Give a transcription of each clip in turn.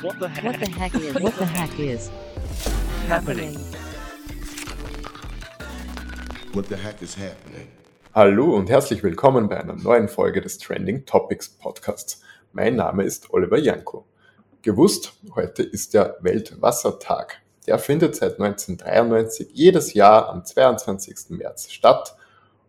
What the heck? What the heck is? What the heck is happening? What the heck is happening? Hallo und herzlich willkommen bei einer neuen Folge des Trending Topics Podcasts. Mein Name ist Oliver Janko. Gewusst, heute ist der Weltwassertag. Der findet seit 1993 jedes Jahr am 22. März statt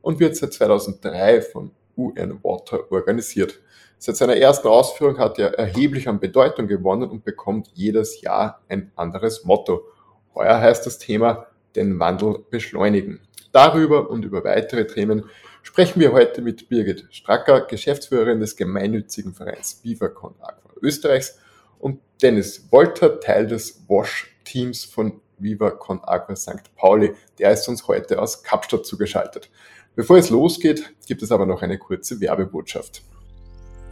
und wird seit 2003 von UN Water organisiert. Seit seiner ersten Ausführung hat er erheblich an Bedeutung gewonnen und bekommt jedes Jahr ein anderes Motto. Heuer heißt das Thema den Wandel beschleunigen. Darüber und über weitere Themen sprechen wir heute mit Birgit Stracker, Geschäftsführerin des gemeinnützigen Vereins VivaCon Aqua Österreichs und Dennis Wolter, Teil des WASH-Teams von VivaCon Aqua St. Pauli. Der ist uns heute aus Kapstadt zugeschaltet. Bevor es losgeht, gibt es aber noch eine kurze Werbebotschaft.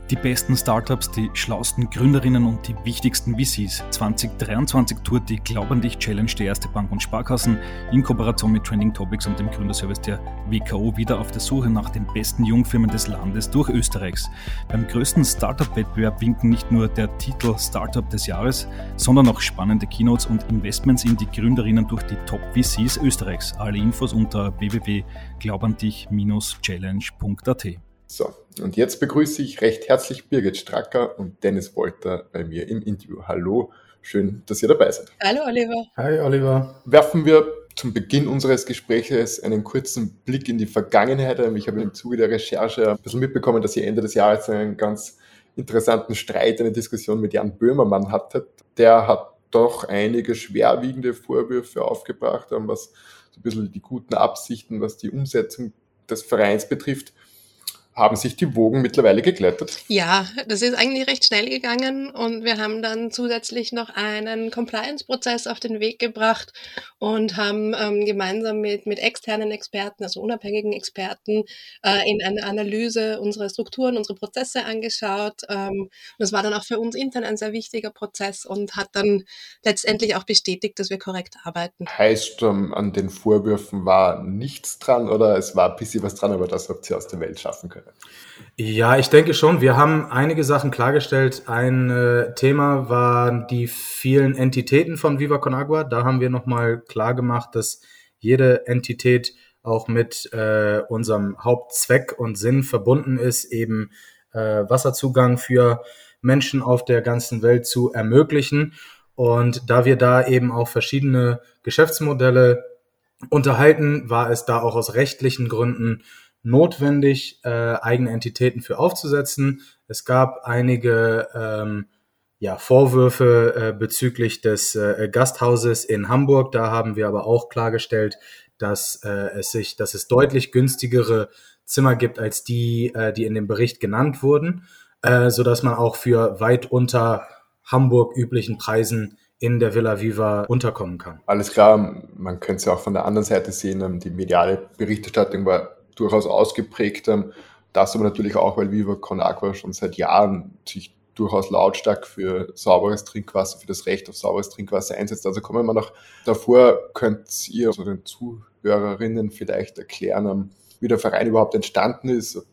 Die besten Startups, die schlausten Gründerinnen und die wichtigsten VCs. 2023 tourt die Glaub an dich Challenge der Erste Bank und Sparkassen in Kooperation mit Trending Topics und dem Gründerservice der WKO wieder auf der Suche nach den besten Jungfirmen des Landes durch Österreichs. Beim größten Startup-Wettbewerb winken nicht nur der Titel Startup des Jahres, sondern auch spannende Keynotes und Investments in die Gründerinnen durch die Top VCs Österreichs. Alle Infos unter www.glaubandich-challenge.at. So, und jetzt begrüße ich recht herzlich Birgit Stracker und Dennis Wolter bei mir im Interview. Hallo, schön, dass ihr dabei seid. Hallo Oliver. Hi Oliver. Werfen wir zum Beginn unseres Gespräches einen kurzen Blick in die Vergangenheit. Ich habe im Zuge der Recherche ein bisschen mitbekommen, dass ihr Ende des Jahres einen ganz interessanten Streit, eine Diskussion mit Jan Böhmermann hattet. Der hat doch einige schwerwiegende Vorwürfe aufgebracht, was so ein bisschen die guten Absichten, was die Umsetzung des Vereins betrifft haben sich die Wogen mittlerweile geglättet? Ja, das ist eigentlich recht schnell gegangen und wir haben dann zusätzlich noch einen Compliance-Prozess auf den Weg gebracht und haben ähm, gemeinsam mit, mit externen Experten, also unabhängigen Experten, äh, in einer Analyse unsere Strukturen, unsere Prozesse angeschaut. Ähm, das war dann auch für uns intern ein sehr wichtiger Prozess und hat dann letztendlich auch bestätigt, dass wir korrekt arbeiten. Heißt, ähm, an den Vorwürfen war nichts dran oder es war ein bisschen was dran, aber das habt ihr aus der Welt schaffen können? Ja, ich denke schon. Wir haben einige Sachen klargestellt. Ein äh, Thema waren die vielen Entitäten von Viva Con Agua. Da haben wir nochmal klar gemacht, dass jede Entität auch mit äh, unserem Hauptzweck und Sinn verbunden ist, eben äh, Wasserzugang für Menschen auf der ganzen Welt zu ermöglichen. Und da wir da eben auch verschiedene Geschäftsmodelle unterhalten, war es da auch aus rechtlichen Gründen notwendig, äh, eigene Entitäten für aufzusetzen. Es gab einige ähm, ja, Vorwürfe äh, bezüglich des äh, Gasthauses in Hamburg. Da haben wir aber auch klargestellt, dass äh, es sich, dass es deutlich günstigere Zimmer gibt als die, äh, die in dem Bericht genannt wurden, äh, so dass man auch für weit unter Hamburg üblichen Preisen in der Villa Viva unterkommen kann. Alles klar, man könnte es ja auch von der anderen Seite sehen, die mediale Berichterstattung war durchaus ausgeprägt. Das aber natürlich auch, weil Viva Con Agua schon seit Jahren sich durchaus lautstark für sauberes Trinkwasser, für das Recht auf sauberes Trinkwasser einsetzt. Also kommen wir noch davor, könnt ihr also den Zuhörerinnen vielleicht erklären, wie der Verein überhaupt entstanden ist,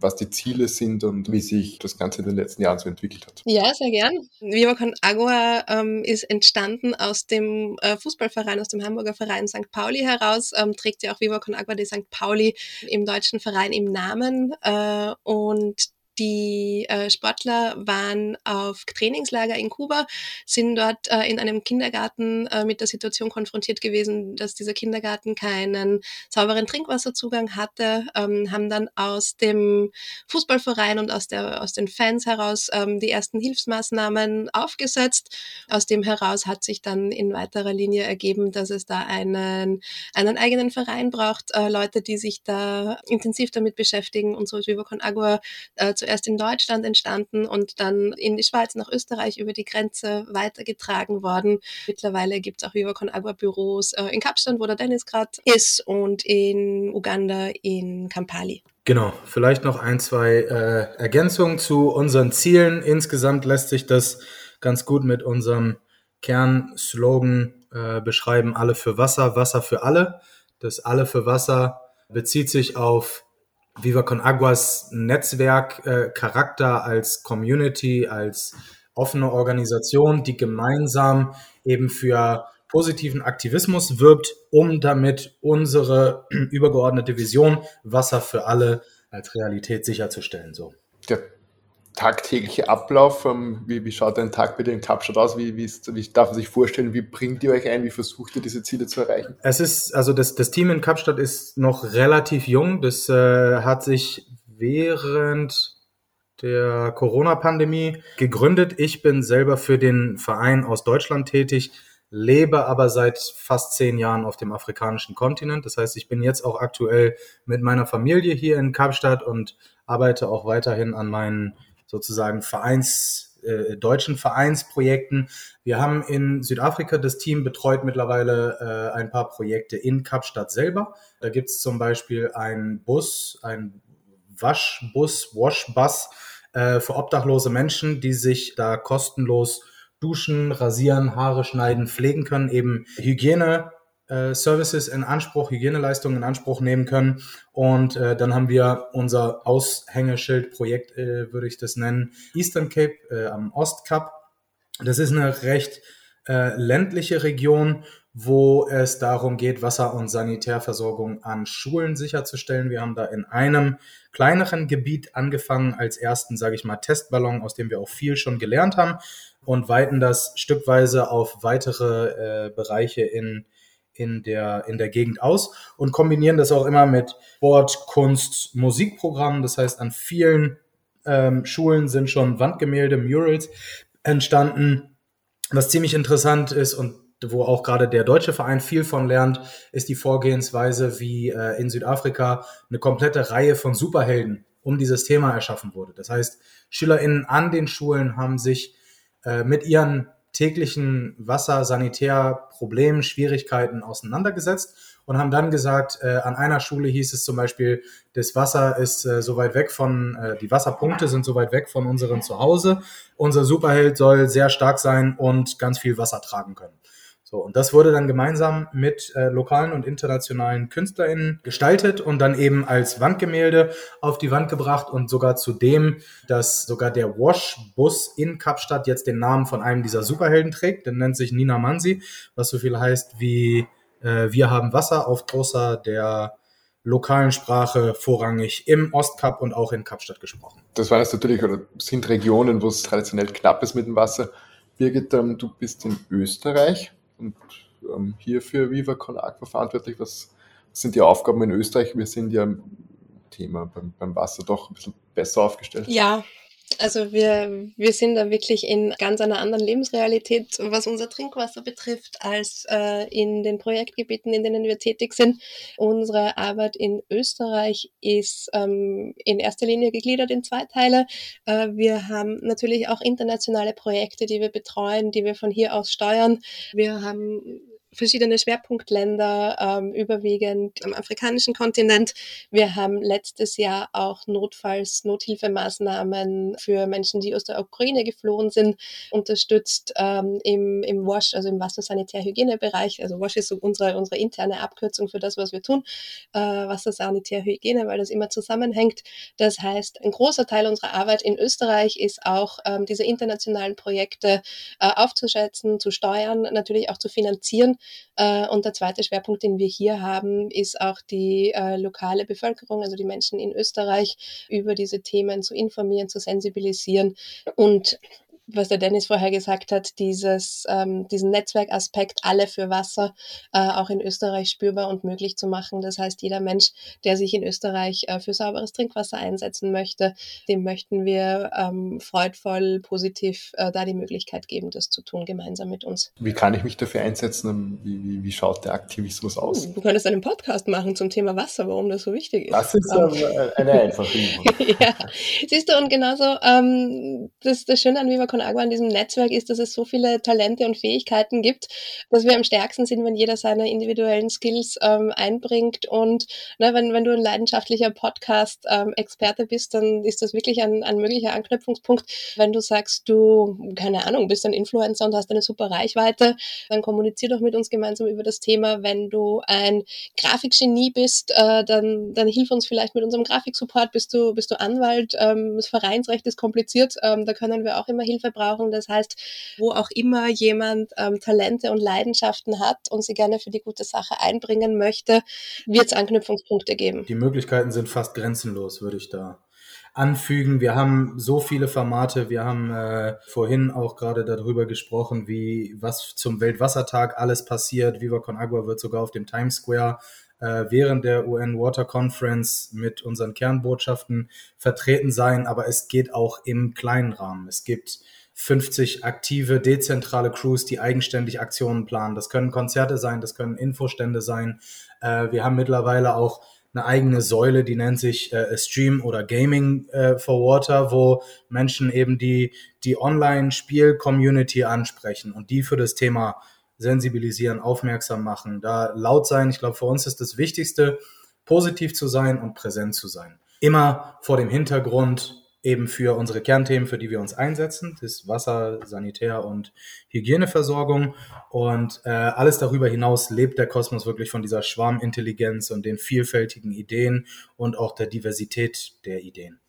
was die Ziele sind und wie sich das Ganze in den letzten Jahren so entwickelt hat. Ja, sehr gern. Viva Con Agua ähm, ist entstanden aus dem äh, Fußballverein, aus dem Hamburger Verein St. Pauli heraus, ähm, trägt ja auch Viva Con Agua de St. Pauli im deutschen Verein im Namen äh, und die äh, Sportler waren auf Trainingslager in Kuba, sind dort äh, in einem Kindergarten äh, mit der Situation konfrontiert gewesen, dass dieser Kindergarten keinen sauberen Trinkwasserzugang hatte, ähm, haben dann aus dem Fußballverein und aus, der, aus den Fans heraus ähm, die ersten Hilfsmaßnahmen aufgesetzt. Aus dem heraus hat sich dann in weiterer Linie ergeben, dass es da einen, einen eigenen Verein braucht, äh, Leute, die sich da intensiv damit beschäftigen und so ist Viva Agua äh, zuerst in Deutschland entstanden und dann in die Schweiz, nach Österreich über die Grenze weitergetragen worden. Mittlerweile gibt es auch Viva Con Agua Büros äh, in Kapstadt, wo der Dennis gerade ist, und in Uganda in Kampali. Genau, vielleicht noch ein, zwei äh, Ergänzungen zu unseren Zielen. Insgesamt lässt sich das ganz gut mit unserem Kernslogan äh, beschreiben, alle für Wasser, Wasser für alle. Das alle für Wasser bezieht sich auf Viva Con Aguas Netzwerk, äh, als Community, als offene Organisation, die gemeinsam eben für positiven Aktivismus wirbt, um damit unsere übergeordnete Vision Wasser für alle als Realität sicherzustellen. So. Der tagtägliche Ablauf, ähm, wie, wie schaut ein Tag dir in Kapstadt aus? Wie, wie, ist, wie darf man sich vorstellen, wie bringt ihr euch ein? Wie versucht ihr diese Ziele zu erreichen? Es ist, also das, das Team in Kapstadt ist noch relativ jung. Das äh, hat sich während der Corona-Pandemie gegründet. Ich bin selber für den Verein aus Deutschland tätig, lebe aber seit fast zehn Jahren auf dem afrikanischen Kontinent. Das heißt, ich bin jetzt auch aktuell mit meiner Familie hier in Kapstadt und arbeite auch weiterhin an meinen sozusagen Vereins, äh, deutschen Vereinsprojekten. Wir haben in Südafrika das Team betreut mittlerweile äh, ein paar Projekte in Kapstadt selber. Da gibt es zum Beispiel einen Bus, ein Waschbus, Washbus äh, für obdachlose Menschen, die sich da kostenlos duschen, rasieren, Haare schneiden, pflegen können, eben Hygiene äh, Services in Anspruch, Hygieneleistungen in Anspruch nehmen können. Und äh, dann haben wir unser Aushängeschild-Projekt, äh, würde ich das nennen, Eastern Cape äh, am Ostkap. Das ist eine recht äh, ländliche Region, wo es darum geht, Wasser- und Sanitärversorgung an Schulen sicherzustellen. Wir haben da in einem kleineren Gebiet angefangen als ersten, sage ich mal, Testballon, aus dem wir auch viel schon gelernt haben und weiten das stückweise auf weitere äh, Bereiche in, in, der, in der Gegend aus und kombinieren das auch immer mit Sport, Kunst, Musikprogrammen. Das heißt, an vielen ähm, Schulen sind schon Wandgemälde, Murals entstanden. Was ziemlich interessant ist und wo auch gerade der deutsche Verein viel von lernt, ist die Vorgehensweise, wie äh, in Südafrika eine komplette Reihe von Superhelden um dieses Thema erschaffen wurde. Das heißt, SchülerInnen an den Schulen haben sich äh, mit ihren täglichen Wasser-, Sanitärproblemen, Schwierigkeiten auseinandergesetzt und haben dann gesagt, äh, an einer Schule hieß es zum Beispiel, das Wasser ist äh, so weit weg von, äh, die Wasserpunkte sind so weit weg von unseren Zuhause. Unser Superheld soll sehr stark sein und ganz viel Wasser tragen können. So, und das wurde dann gemeinsam mit äh, lokalen und internationalen KünstlerInnen gestaltet und dann eben als Wandgemälde auf die Wand gebracht und sogar zudem, dass sogar der Wash-Bus in Kapstadt jetzt den Namen von einem dieser Superhelden trägt, der nennt sich Nina Mansi, was so viel heißt wie äh, Wir haben Wasser auf großer der lokalen Sprache vorrangig im Ostkap und auch in Kapstadt gesprochen. Das waren jetzt natürlich, oder sind Regionen, wo es traditionell knapp ist mit dem Wasser. Birgit, ähm, du bist in Österreich und ähm, hier für Viva Con Aqua verantwortlich. Was, sind die Aufgaben in Österreich? Wir sind ja Thema beim, beim Wasser doch ein bisschen besser aufgestellt. Ja, also wir, wir sind da wirklich in ganz einer anderen Lebensrealität, was unser Trinkwasser betrifft, als äh, in den Projektgebieten, in denen wir tätig sind. Unsere Arbeit in Österreich ist ähm, in erster Linie gegliedert in zwei Teile. Äh, wir haben natürlich auch internationale Projekte, die wir betreuen, die wir von hier aus steuern. Wir haben verschiedene Schwerpunktländer, ähm, überwiegend am afrikanischen Kontinent. Wir haben letztes Jahr auch notfalls Nothilfemaßnahmen für Menschen, die aus der Ukraine geflohen sind, unterstützt ähm, im, im WASH, also im Wassersanitär-Hygienebereich. Also WASH ist so unsere, unsere interne Abkürzung für das, was wir tun, äh, Wassersanitär-Hygiene, weil das immer zusammenhängt. Das heißt, ein großer Teil unserer Arbeit in Österreich ist auch, ähm, diese internationalen Projekte äh, aufzuschätzen, zu steuern, natürlich auch zu finanzieren und der zweite Schwerpunkt, den wir hier haben, ist auch die äh, lokale Bevölkerung, also die Menschen in Österreich, über diese Themen zu informieren, zu sensibilisieren und was der Dennis vorher gesagt hat, dieses, ähm, diesen Netzwerkaspekt alle für Wasser äh, auch in Österreich spürbar und möglich zu machen. Das heißt, jeder Mensch, der sich in Österreich äh, für sauberes Trinkwasser einsetzen möchte, dem möchten wir ähm, freudvoll, positiv äh, da die Möglichkeit geben, das zu tun, gemeinsam mit uns. Wie kann ich mich dafür einsetzen? Wie, wie, wie schaut der Aktivismus aus? Hm, du könntest einen Podcast machen zum Thema Wasser, warum das so wichtig ist. Das ist ähm, eine einfache Übung. ja, siehst du, und genauso ähm, das, das Schöne an Viva Con Agua an diesem Netzwerk ist, dass es so viele Talente und Fähigkeiten gibt, dass wir am stärksten sind, wenn jeder seine individuellen Skills ähm, einbringt. Und ne, wenn, wenn du ein leidenschaftlicher Podcast-Experte ähm, bist, dann ist das wirklich ein, ein möglicher Anknüpfungspunkt. Wenn du sagst, du, keine Ahnung, bist ein Influencer und hast eine super Reichweite, dann kommunizier doch mit uns gemeinsam über das Thema. Wenn du ein Grafikgenie bist, äh, dann, dann hilf uns vielleicht mit unserem Grafiksupport. Bist du, bist du Anwalt? Ähm, das Vereinsrecht ist kompliziert, ähm, da können wir auch immer Hilfe Brauchen. Das heißt, wo auch immer jemand ähm, Talente und Leidenschaften hat und sie gerne für die gute Sache einbringen möchte, wird es Anknüpfungspunkte geben. Die Möglichkeiten sind fast grenzenlos, würde ich da anfügen. Wir haben so viele Formate. Wir haben äh, vorhin auch gerade darüber gesprochen, wie was zum Weltwassertag alles passiert. Viva Con Agua wird sogar auf dem Times Square äh, während der UN Water Conference mit unseren Kernbotschaften vertreten sein. Aber es geht auch im kleinen Rahmen. Es gibt 50 aktive, dezentrale Crews, die eigenständig Aktionen planen. Das können Konzerte sein, das können Infostände sein. Äh, wir haben mittlerweile auch eine eigene Säule, die nennt sich äh, Stream oder Gaming äh, for Water, wo Menschen eben die, die Online-Spiel-Community ansprechen und die für das Thema sensibilisieren, aufmerksam machen, da laut sein. Ich glaube, für uns ist das Wichtigste, positiv zu sein und präsent zu sein. Immer vor dem Hintergrund, eben für unsere Kernthemen, für die wir uns einsetzen. Das Wasser, Sanitär und Hygieneversorgung. Und äh, alles darüber hinaus lebt der Kosmos wirklich von dieser Schwarmintelligenz und den vielfältigen Ideen und auch der Diversität der Ideen.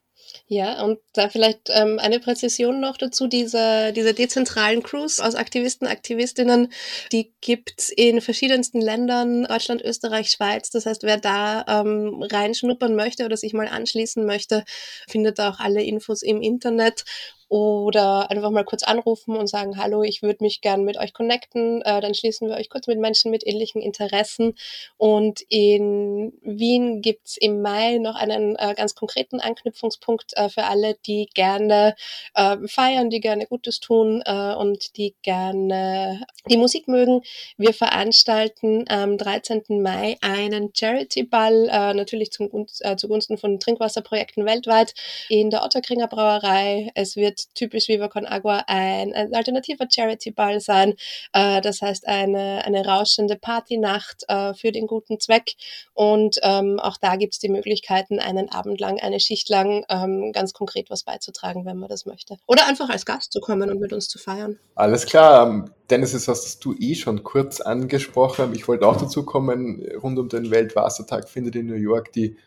Ja, und da vielleicht ähm, eine Präzision noch dazu, diese, diese dezentralen Crews aus Aktivisten, Aktivistinnen, die gibt's in verschiedensten Ländern, Deutschland, Österreich, Schweiz. Das heißt, wer da ähm, reinschnuppern möchte oder sich mal anschließen möchte, findet auch alle Infos im Internet oder einfach mal kurz anrufen und sagen, hallo, ich würde mich gern mit euch connecten. Äh, dann schließen wir euch kurz mit Menschen mit ähnlichen Interessen. Und in Wien gibt's im Mai noch einen äh, ganz konkreten Anknüpfungspunkt äh, für alle, die gerne äh, feiern, die gerne Gutes tun äh, und die gerne die Musik mögen. Wir veranstalten am 13. Mai einen Charity-Ball, äh, natürlich zum, zugunsten von Trinkwasserprojekten weltweit in der Otterkringer Brauerei. Es wird typisch Viva Con Agua ein, ein alternativer Charity-Ball sein. Äh, das heißt eine, eine rauschende Partynacht äh, für den guten Zweck. Und ähm, auch da gibt es die Möglichkeiten, einen Abend lang, eine Schicht lang ähm, ganz konkret was beizutragen, wenn man das möchte. Oder einfach als Gast zu kommen und mit uns zu feiern. Alles klar. Ähm, Dennis, das hast du eh schon kurz angesprochen. Ich wollte auch dazu kommen, rund um den Weltwassertag findet in New York die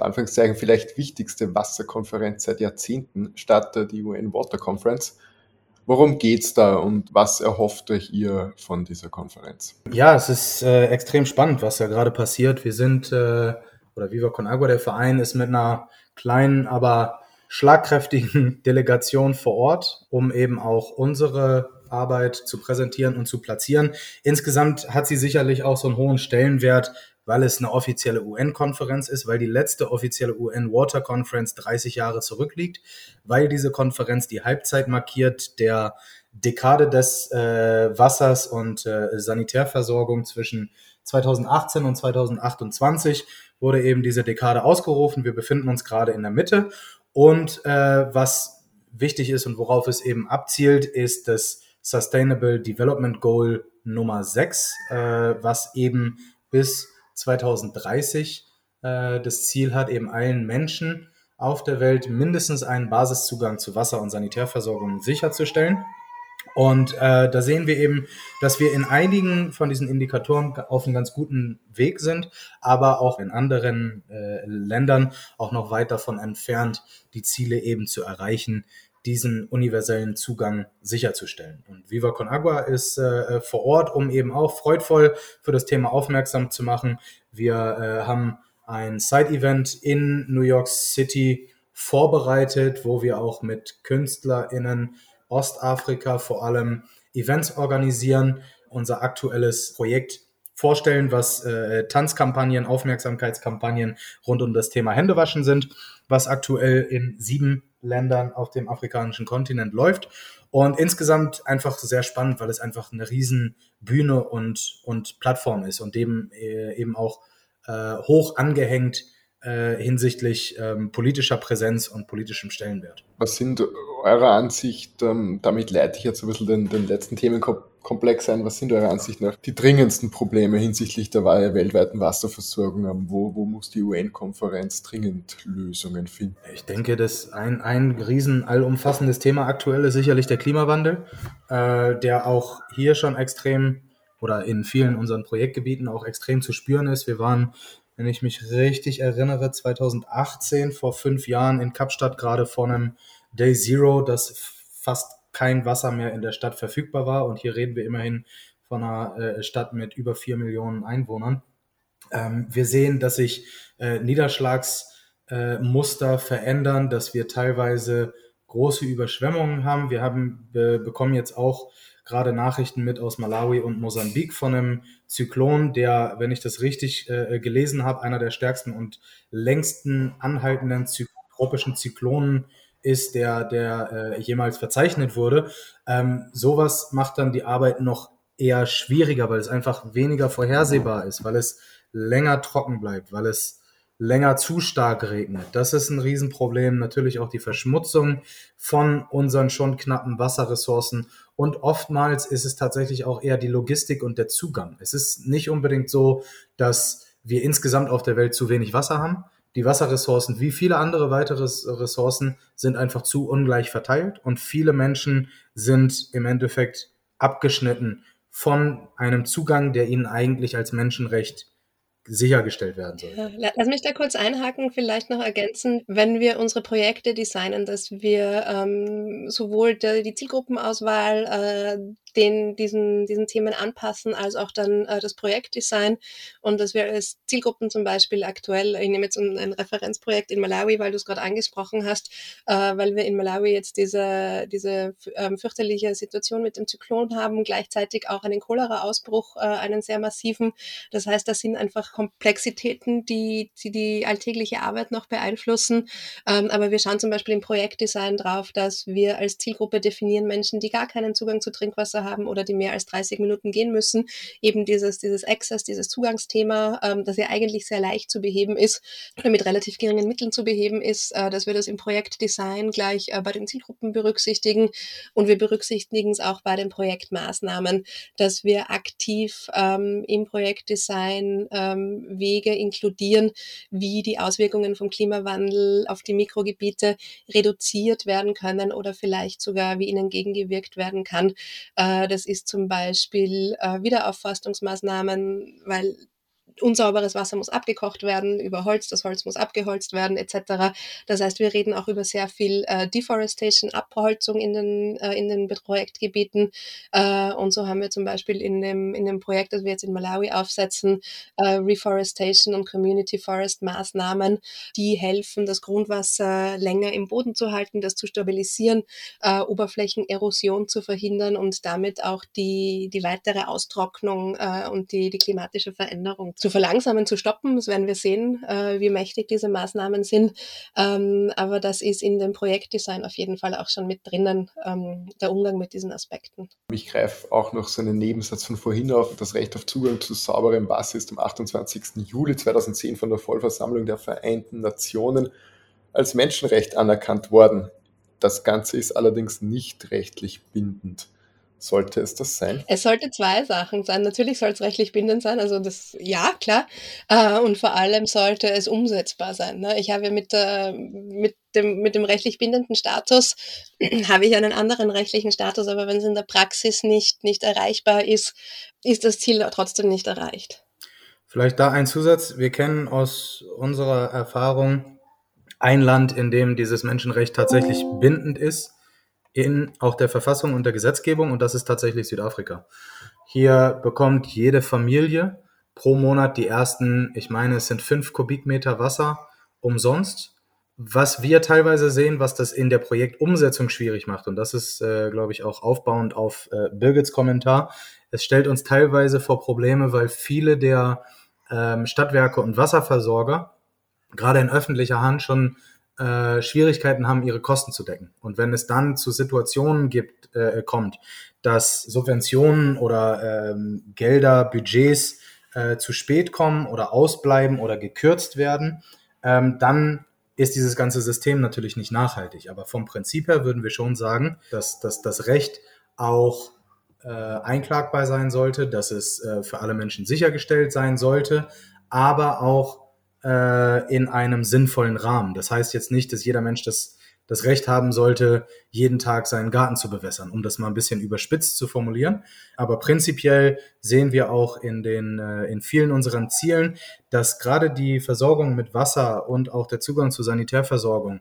Anführungszeichen vielleicht wichtigste Wasserkonferenz seit Jahrzehnten statt, die UN Water Conference. Worum geht's da und was erhofft euch ihr von dieser Konferenz? Ja, es ist äh, extrem spannend, was da gerade passiert. Wir sind, äh, oder Viva Con Agua, der Verein, ist mit einer kleinen, aber schlagkräftigen Delegation vor Ort, um eben auch unsere Arbeit zu präsentieren und zu platzieren. Insgesamt hat sie sicherlich auch so einen hohen Stellenwert, weil es eine offizielle UN-Konferenz ist, weil die letzte offizielle UN-Water Conference 30 Jahre zurückliegt, weil diese Konferenz die Halbzeit markiert der Dekade des äh, Wassers und äh, Sanitärversorgung zwischen 2018 und 2028 wurde eben diese Dekade ausgerufen. Wir befinden uns gerade in der Mitte. Und äh, was wichtig ist und worauf es eben abzielt, ist das Sustainable Development Goal Nummer 6, äh, was eben bis 2030 äh, das Ziel hat, eben allen Menschen auf der Welt mindestens einen Basiszugang zu Wasser- und Sanitärversorgung sicherzustellen. Und äh, da sehen wir eben, dass wir in einigen von diesen Indikatoren auf einem ganz guten Weg sind, aber auch in anderen äh, Ländern auch noch weit davon entfernt, die Ziele eben zu erreichen, diesen universellen Zugang sicherzustellen. Und Viva Con Agua ist äh, vor Ort, um eben auch freudvoll für das Thema aufmerksam zu machen. Wir äh, haben ein Side-Event in New York City vorbereitet, wo wir auch mit KünstlerInnen Ostafrika vor allem Events organisieren. Unser aktuelles Projekt vorstellen, was äh, Tanzkampagnen, Aufmerksamkeitskampagnen rund um das Thema Händewaschen sind, was aktuell in sieben Ländern auf dem afrikanischen Kontinent läuft. Und insgesamt einfach sehr spannend, weil es einfach eine riesen Bühne und, und Plattform ist und dem äh, eben auch äh, hoch angehängt äh, hinsichtlich ähm, politischer Präsenz und politischem Stellenwert. Was sind eurer Ansicht, ähm, damit leite ich jetzt ein bisschen den, den letzten Themenkomplex ein, was sind eurer Ansicht nach die dringendsten Probleme hinsichtlich der weltweiten Wasserversorgung? Wo, wo muss die UN-Konferenz dringend Lösungen finden? Ich denke, dass ein, ein riesen allumfassendes Thema aktuell ist sicherlich der Klimawandel, äh, der auch hier schon extrem oder in vielen unseren Projektgebieten auch extrem zu spüren ist. Wir waren wenn ich mich richtig erinnere, 2018, vor fünf Jahren in Kapstadt, gerade vor einem Day Zero, das fast kein Wasser mehr in der Stadt verfügbar war. Und hier reden wir immerhin von einer äh, Stadt mit über vier Millionen Einwohnern. Ähm, wir sehen, dass sich äh, Niederschlagsmuster äh, verändern, dass wir teilweise große Überschwemmungen haben. Wir haben, be bekommen jetzt auch gerade Nachrichten mit aus Malawi und Mosambik von einem Zyklon, der, wenn ich das richtig äh, gelesen habe, einer der stärksten und längsten anhaltenden Zy tropischen Zyklonen ist, der, der äh, jemals verzeichnet wurde. Ähm, sowas macht dann die Arbeit noch eher schwieriger, weil es einfach weniger vorhersehbar ist, weil es länger trocken bleibt, weil es länger zu stark regnet. Das ist ein Riesenproblem. Natürlich auch die Verschmutzung von unseren schon knappen Wasserressourcen. Und oftmals ist es tatsächlich auch eher die Logistik und der Zugang. Es ist nicht unbedingt so, dass wir insgesamt auf der Welt zu wenig Wasser haben. Die Wasserressourcen, wie viele andere weitere Ressourcen, sind einfach zu ungleich verteilt und viele Menschen sind im Endeffekt abgeschnitten von einem Zugang, der ihnen eigentlich als Menschenrecht sichergestellt werden soll. Lass mich da kurz einhaken, vielleicht noch ergänzen, wenn wir unsere Projekte designen, dass wir ähm, sowohl die, die Zielgruppenauswahl, äh, den, diesen, diesen Themen anpassen, als auch dann äh, das Projektdesign und dass wir als Zielgruppen zum Beispiel aktuell, ich nehme jetzt ein, Referenzprojekt in Malawi, weil du es gerade angesprochen hast, äh, weil wir in Malawi jetzt diese, diese ähm, fürchterliche Situation mit dem Zyklon haben, gleichzeitig auch einen Cholera-Ausbruch, äh, einen sehr massiven. Das heißt, das sind einfach Komplexitäten, die die, die alltägliche Arbeit noch beeinflussen. Ähm, aber wir schauen zum Beispiel im Projektdesign drauf, dass wir als Zielgruppe definieren Menschen, die gar keinen Zugang zu Trinkwasser haben oder die mehr als 30 Minuten gehen müssen. Eben dieses, dieses Access, dieses Zugangsthema, ähm, das ja eigentlich sehr leicht zu beheben ist oder mit relativ geringen Mitteln zu beheben ist, äh, dass wir das im Projektdesign gleich äh, bei den Zielgruppen berücksichtigen und wir berücksichtigen es auch bei den Projektmaßnahmen, dass wir aktiv ähm, im Projektdesign ähm, Wege inkludieren, wie die Auswirkungen vom Klimawandel auf die Mikrogebiete reduziert werden können oder vielleicht sogar wie ihnen gegengewirkt werden kann. Äh, äh, das ist zum Beispiel äh, Wiederaufforstungsmaßnahmen, weil unsauberes Wasser muss abgekocht werden, über Holz, das Holz muss abgeholzt werden, etc. Das heißt, wir reden auch über sehr viel äh, Deforestation, Abholzung in den, äh, in den Projektgebieten. Äh, und so haben wir zum Beispiel in dem, in dem Projekt, das wir jetzt in Malawi aufsetzen, äh, Reforestation und Community Forest Maßnahmen, die helfen, das Grundwasser länger im Boden zu halten, das zu stabilisieren, äh, Oberflächenerosion zu verhindern und damit auch die, die weitere Austrocknung äh, und die, die klimatische Veränderung zu verlangsamen, zu stoppen. Das werden wir sehen, äh, wie mächtig diese Maßnahmen sind. Ähm, aber das ist in dem Projektdesign auf jeden Fall auch schon mit drinnen, ähm, der Umgang mit diesen Aspekten. Ich greife auch noch so einen Nebensatz von vorhin auf. Das Recht auf Zugang zu sauberem Wasser ist am 28. Juli 2010 von der Vollversammlung der Vereinten Nationen als Menschenrecht anerkannt worden. Das Ganze ist allerdings nicht rechtlich bindend. Sollte es das sein? Es sollte zwei Sachen sein. Natürlich soll es rechtlich bindend sein, also das, ja, klar. Äh, und vor allem sollte es umsetzbar sein. Ne? Ich habe mit, mit, dem, mit dem rechtlich bindenden Status, habe ich einen anderen rechtlichen Status, aber wenn es in der Praxis nicht, nicht erreichbar ist, ist das Ziel trotzdem nicht erreicht. Vielleicht da ein Zusatz. Wir kennen aus unserer Erfahrung ein Land, in dem dieses Menschenrecht tatsächlich bindend ist in auch der Verfassung und der Gesetzgebung und das ist tatsächlich Südafrika. Hier bekommt jede Familie pro Monat die ersten, ich meine, es sind fünf Kubikmeter Wasser umsonst. Was wir teilweise sehen, was das in der Projektumsetzung schwierig macht, und das ist, äh, glaube ich, auch aufbauend auf äh, Birgits Kommentar, es stellt uns teilweise vor Probleme, weil viele der ähm, Stadtwerke und Wasserversorger gerade in öffentlicher Hand schon äh, Schwierigkeiten haben, ihre Kosten zu decken. Und wenn es dann zu Situationen gibt, äh, kommt, dass Subventionen oder ähm, Gelder, Budgets äh, zu spät kommen oder ausbleiben oder gekürzt werden, ähm, dann ist dieses ganze System natürlich nicht nachhaltig. Aber vom Prinzip her würden wir schon sagen, dass, dass das Recht auch äh, einklagbar sein sollte, dass es äh, für alle Menschen sichergestellt sein sollte, aber auch äh, in einem sinnvollen Rahmen. Das heißt jetzt nicht, dass jeder Mensch das, das Recht haben sollte, jeden Tag seinen Garten zu bewässern, um das mal ein bisschen überspitzt zu formulieren. Aber prinzipiell sehen wir auch in den, äh, in vielen unseren Zielen, dass gerade die Versorgung mit Wasser und auch der Zugang zur Sanitärversorgung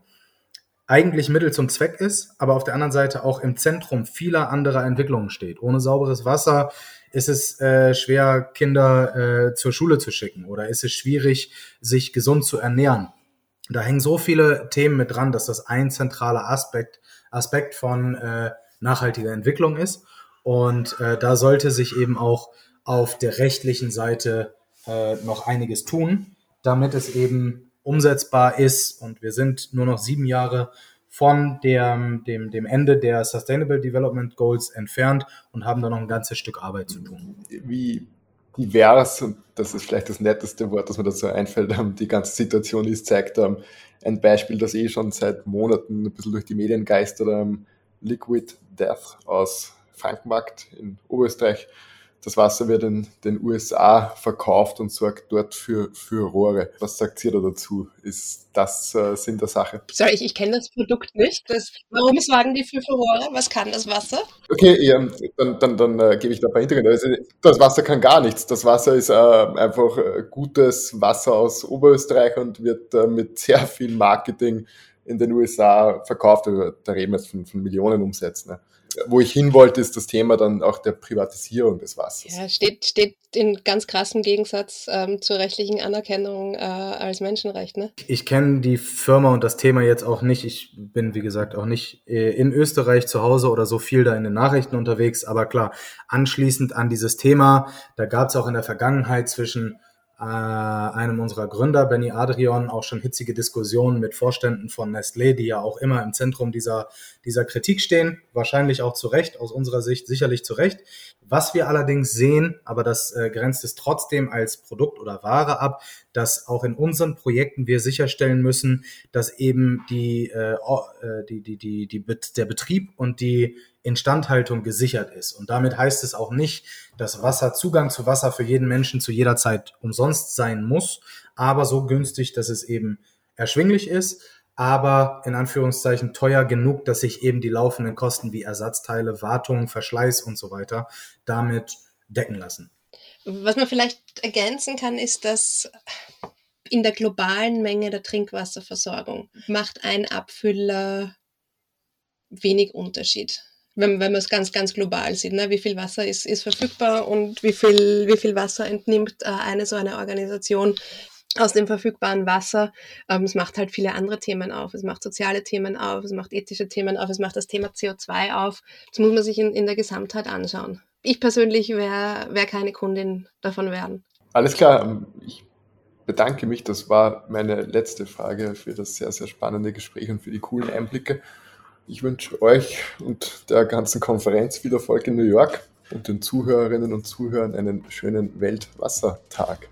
eigentlich Mittel zum Zweck ist, aber auf der anderen Seite auch im Zentrum vieler anderer Entwicklungen steht. Ohne sauberes Wasser ist es äh, schwer, Kinder äh, zur Schule zu schicken oder ist es schwierig, sich gesund zu ernähren. Da hängen so viele Themen mit dran, dass das ein zentraler Aspekt, Aspekt von äh, nachhaltiger Entwicklung ist. Und äh, da sollte sich eben auch auf der rechtlichen Seite äh, noch einiges tun, damit es eben umsetzbar ist. Und wir sind nur noch sieben Jahre von dem, dem, dem Ende der Sustainable Development Goals entfernt und haben da noch ein ganzes Stück Arbeit zu tun. Wie divers, und das ist vielleicht das netteste Wort, das mir dazu einfällt, ähm, die ganze Situation ist, zeigt ähm, ein Beispiel, das eh schon seit Monaten ein bisschen durch die Medien geistert, ähm, Liquid Death aus Frankenmarkt in Oberösterreich das Wasser wird in den USA verkauft und sorgt dort für, für Rohre. Was sagt ihr da dazu? Ist das äh, Sinn der Sache? Sorry, ich, ich kenne das Produkt nicht. Das, warum sorgen die für Furore? Was kann das Wasser? Okay, ja, dann, dann, dann äh, gebe ich da ein paar Hintergründe. Also, das Wasser kann gar nichts. Das Wasser ist äh, einfach äh, gutes Wasser aus Oberösterreich und wird äh, mit sehr viel Marketing in den USA verkauft. Also, da reden wir jetzt von, von Millionen Umsätzen. Ne? Wo ich hin wollte, ist das Thema dann auch der Privatisierung des Wassers. Ja, steht, steht in ganz krassem Gegensatz ähm, zur rechtlichen Anerkennung äh, als Menschenrecht. Ne? Ich kenne die Firma und das Thema jetzt auch nicht. Ich bin, wie gesagt, auch nicht äh, in Österreich zu Hause oder so viel da in den Nachrichten unterwegs. Aber klar, anschließend an dieses Thema, da gab es auch in der Vergangenheit zwischen äh, einem unserer Gründer, Benny Adrian, auch schon hitzige Diskussionen mit Vorständen von Nestlé, die ja auch immer im Zentrum dieser, dieser Kritik stehen. Wahrscheinlich auch zu Recht, aus unserer Sicht sicherlich zu Recht. Was wir allerdings sehen, aber das äh, grenzt es trotzdem als Produkt oder Ware ab, dass auch in unseren Projekten wir sicherstellen müssen, dass eben die, äh, äh die, die, die, die, der Betrieb und die Instandhaltung gesichert ist. Und damit heißt es auch nicht, dass Wasser, Zugang zu Wasser für jeden Menschen zu jeder Zeit umsonst sein muss, aber so günstig, dass es eben erschwinglich ist, aber in Anführungszeichen teuer genug, dass sich eben die laufenden Kosten wie Ersatzteile, Wartung, Verschleiß und so weiter damit decken lassen. Was man vielleicht ergänzen kann, ist, dass in der globalen Menge der Trinkwasserversorgung macht ein Abfüller wenig Unterschied wenn, wenn man es ganz, ganz global sieht, ne? wie viel Wasser ist, ist verfügbar und wie viel, wie viel Wasser entnimmt äh, eine so eine Organisation aus dem verfügbaren Wasser. Ähm, es macht halt viele andere Themen auf. Es macht soziale Themen auf, es macht ethische Themen auf, es macht das Thema CO2 auf. Das muss man sich in, in der Gesamtheit anschauen. Ich persönlich wäre wär keine Kundin davon werden. Alles klar. Ähm, ich bedanke mich. Das war meine letzte Frage für das sehr, sehr spannende Gespräch und für die coolen Einblicke. Ich wünsche euch und der ganzen Konferenz viel Erfolg in New York und den Zuhörerinnen und Zuhörern einen schönen Weltwassertag.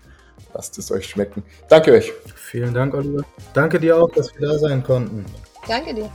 Lasst es euch schmecken. Danke euch. Vielen Dank, Oliver. Danke dir auch, dass wir da sein konnten. Danke dir.